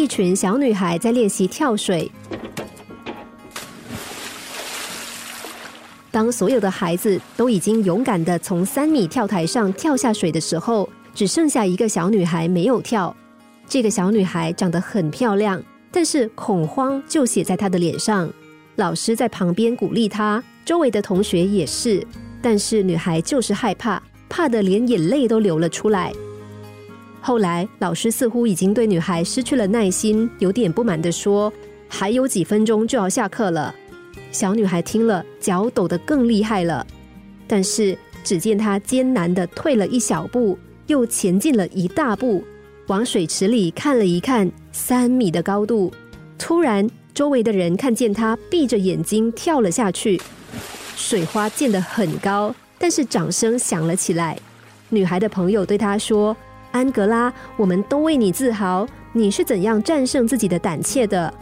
一群小女孩在练习跳水。当所有的孩子都已经勇敢的从三米跳台上跳下水的时候，只剩下一个小女孩没有跳。这个小女孩长得很漂亮，但是恐慌就写在她的脸上。老师在旁边鼓励她，周围的同学也是，但是女孩就是害怕，怕的连眼泪都流了出来。后来，老师似乎已经对女孩失去了耐心，有点不满的说：“还有几分钟就要下课了。”小女孩听了，脚抖得更厉害了。但是只见她艰难的退了一小步，又前进了一大步，往水池里看了一看，三米的高度。突然，周围的人看见她闭着眼睛跳了下去，水花溅得很高，但是掌声响了起来。女孩的朋友对她说：“安格拉，我们都为你自豪，你是怎样战胜自己的胆怯的？”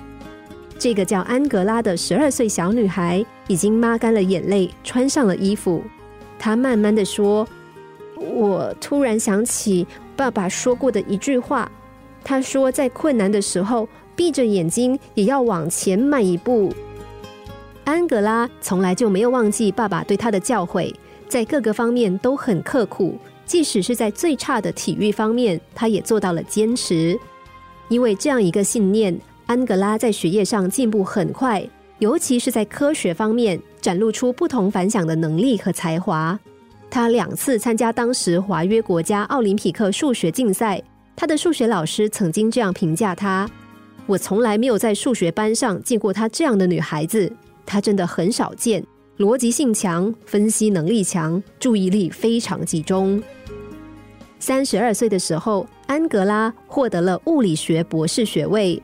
这个叫安格拉的十二岁小女孩已经抹干了眼泪，穿上了衣服。她慢慢的说：“我突然想起爸爸说过的一句话，他说在困难的时候，闭着眼睛也要往前迈一步。”安格拉从来就没有忘记爸爸对她的教诲，在各个方面都很刻苦，即使是在最差的体育方面，她也做到了坚持。因为这样一个信念。安格拉在学业上进步很快，尤其是在科学方面展露出不同凡响的能力和才华。他两次参加当时华约国家奥林匹克数学竞赛，他的数学老师曾经这样评价他：“我从来没有在数学班上见过她这样的女孩子，她真的很少见，逻辑性强，分析能力强，注意力非常集中。”三十二岁的时候，安格拉获得了物理学博士学位。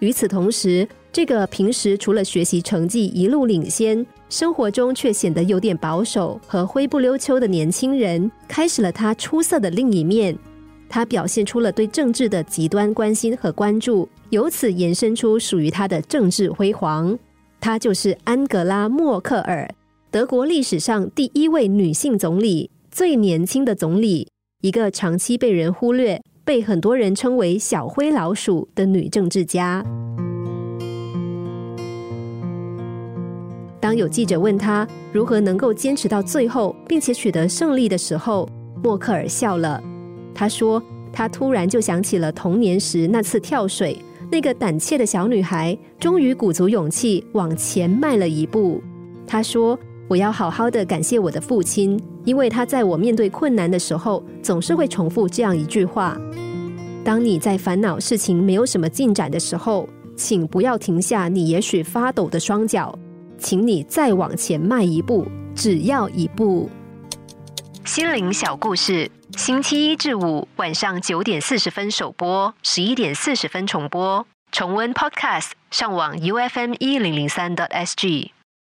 与此同时，这个平时除了学习成绩一路领先，生活中却显得有点保守和灰不溜秋的年轻人，开始了他出色的另一面。他表现出了对政治的极端关心和关注，由此延伸出属于他的政治辉煌。他就是安格拉·默克尔，德国历史上第一位女性总理，最年轻的总理，一个长期被人忽略。被很多人称为“小灰老鼠”的女政治家。当有记者问她如何能够坚持到最后，并且取得胜利的时候，默克尔笑了。她说：“她突然就想起了童年时那次跳水，那个胆怯的小女孩终于鼓足勇气往前迈了一步。”她说。我要好好的感谢我的父亲，因为他在我面对困难的时候，总是会重复这样一句话：当你在烦恼事情没有什么进展的时候，请不要停下你也许发抖的双脚，请你再往前迈一步，只要一步。心灵小故事，星期一至五晚上九点四十分首播，十一点四十分重播。重温 Podcast，上网 U F M 一零零三 t S G。